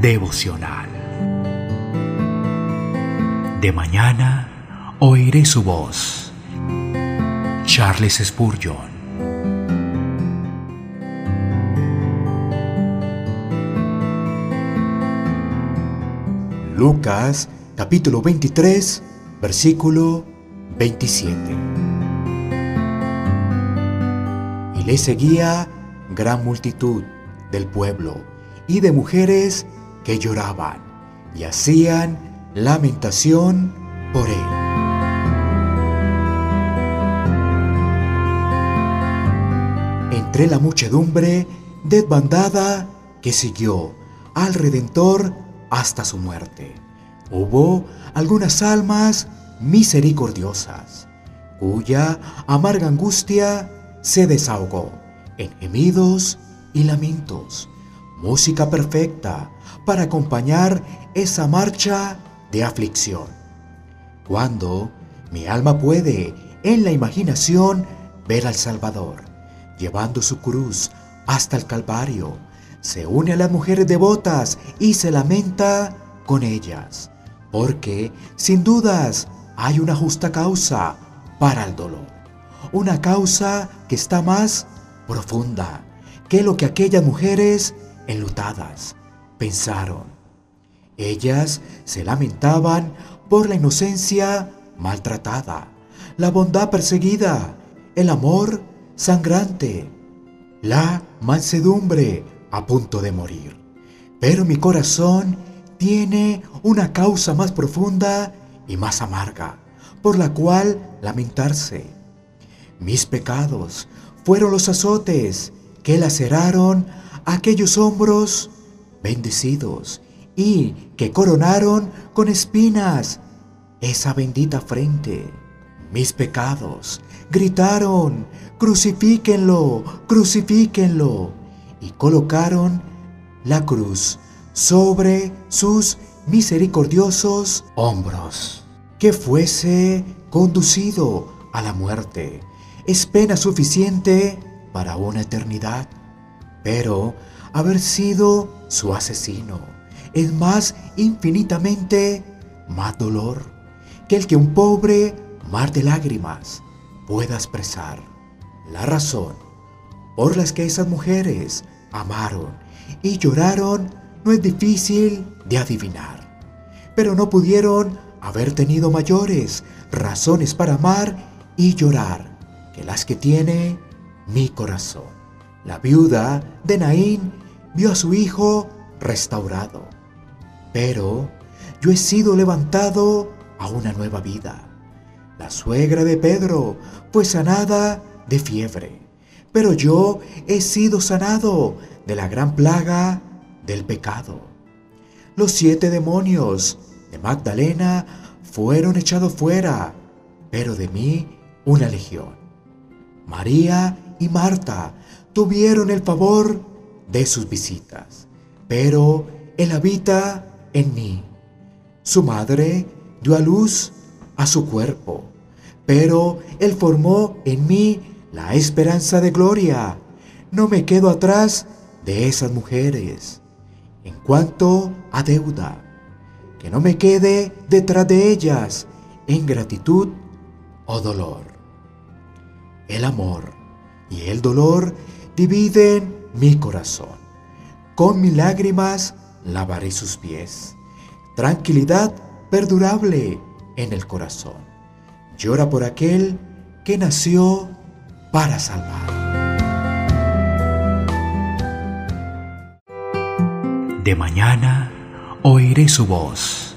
devocional. De mañana oiré su voz. Charles Spurgeon. Lucas capítulo 23, versículo 27. Y le seguía gran multitud del pueblo y de mujeres lloraban y hacían lamentación por él. Entre la muchedumbre desbandada que siguió al Redentor hasta su muerte, hubo algunas almas misericordiosas, cuya amarga angustia se desahogó en gemidos y lamentos, música perfecta para acompañar esa marcha de aflicción. Cuando mi alma puede en la imaginación ver al Salvador, llevando su cruz hasta el Calvario, se une a las mujeres devotas y se lamenta con ellas, porque sin dudas hay una justa causa para el dolor, una causa que está más profunda que lo que aquellas mujeres enlutadas pensaron. Ellas se lamentaban por la inocencia maltratada, la bondad perseguida, el amor sangrante, la mansedumbre a punto de morir. Pero mi corazón tiene una causa más profunda y más amarga, por la cual lamentarse. Mis pecados fueron los azotes que laceraron aquellos hombros bendecidos y que coronaron con espinas esa bendita frente. Mis pecados gritaron, crucifíquenlo, crucifíquenlo, y colocaron la cruz sobre sus misericordiosos hombros. Que fuese conducido a la muerte es pena suficiente para una eternidad, pero haber sido su asesino es más infinitamente más dolor que el que un pobre mar de lágrimas pueda expresar. La razón por las que esas mujeres amaron y lloraron no es difícil de adivinar, pero no pudieron haber tenido mayores razones para amar y llorar que las que tiene mi corazón. La viuda de Naín vio a su hijo restaurado, pero yo he sido levantado a una nueva vida. La suegra de Pedro fue sanada de fiebre, pero yo he sido sanado de la gran plaga del pecado. Los siete demonios de Magdalena fueron echados fuera, pero de mí una legión. María y Marta tuvieron el favor de sus visitas, pero Él habita en mí. Su madre dio a luz a su cuerpo, pero Él formó en mí la esperanza de gloria. No me quedo atrás de esas mujeres. En cuanto a deuda, que no me quede detrás de ellas en gratitud o dolor. El amor y el dolor dividen mi corazón. Con mis lágrimas lavaré sus pies. Tranquilidad perdurable en el corazón. Llora por aquel que nació para salvar. De mañana oiré su voz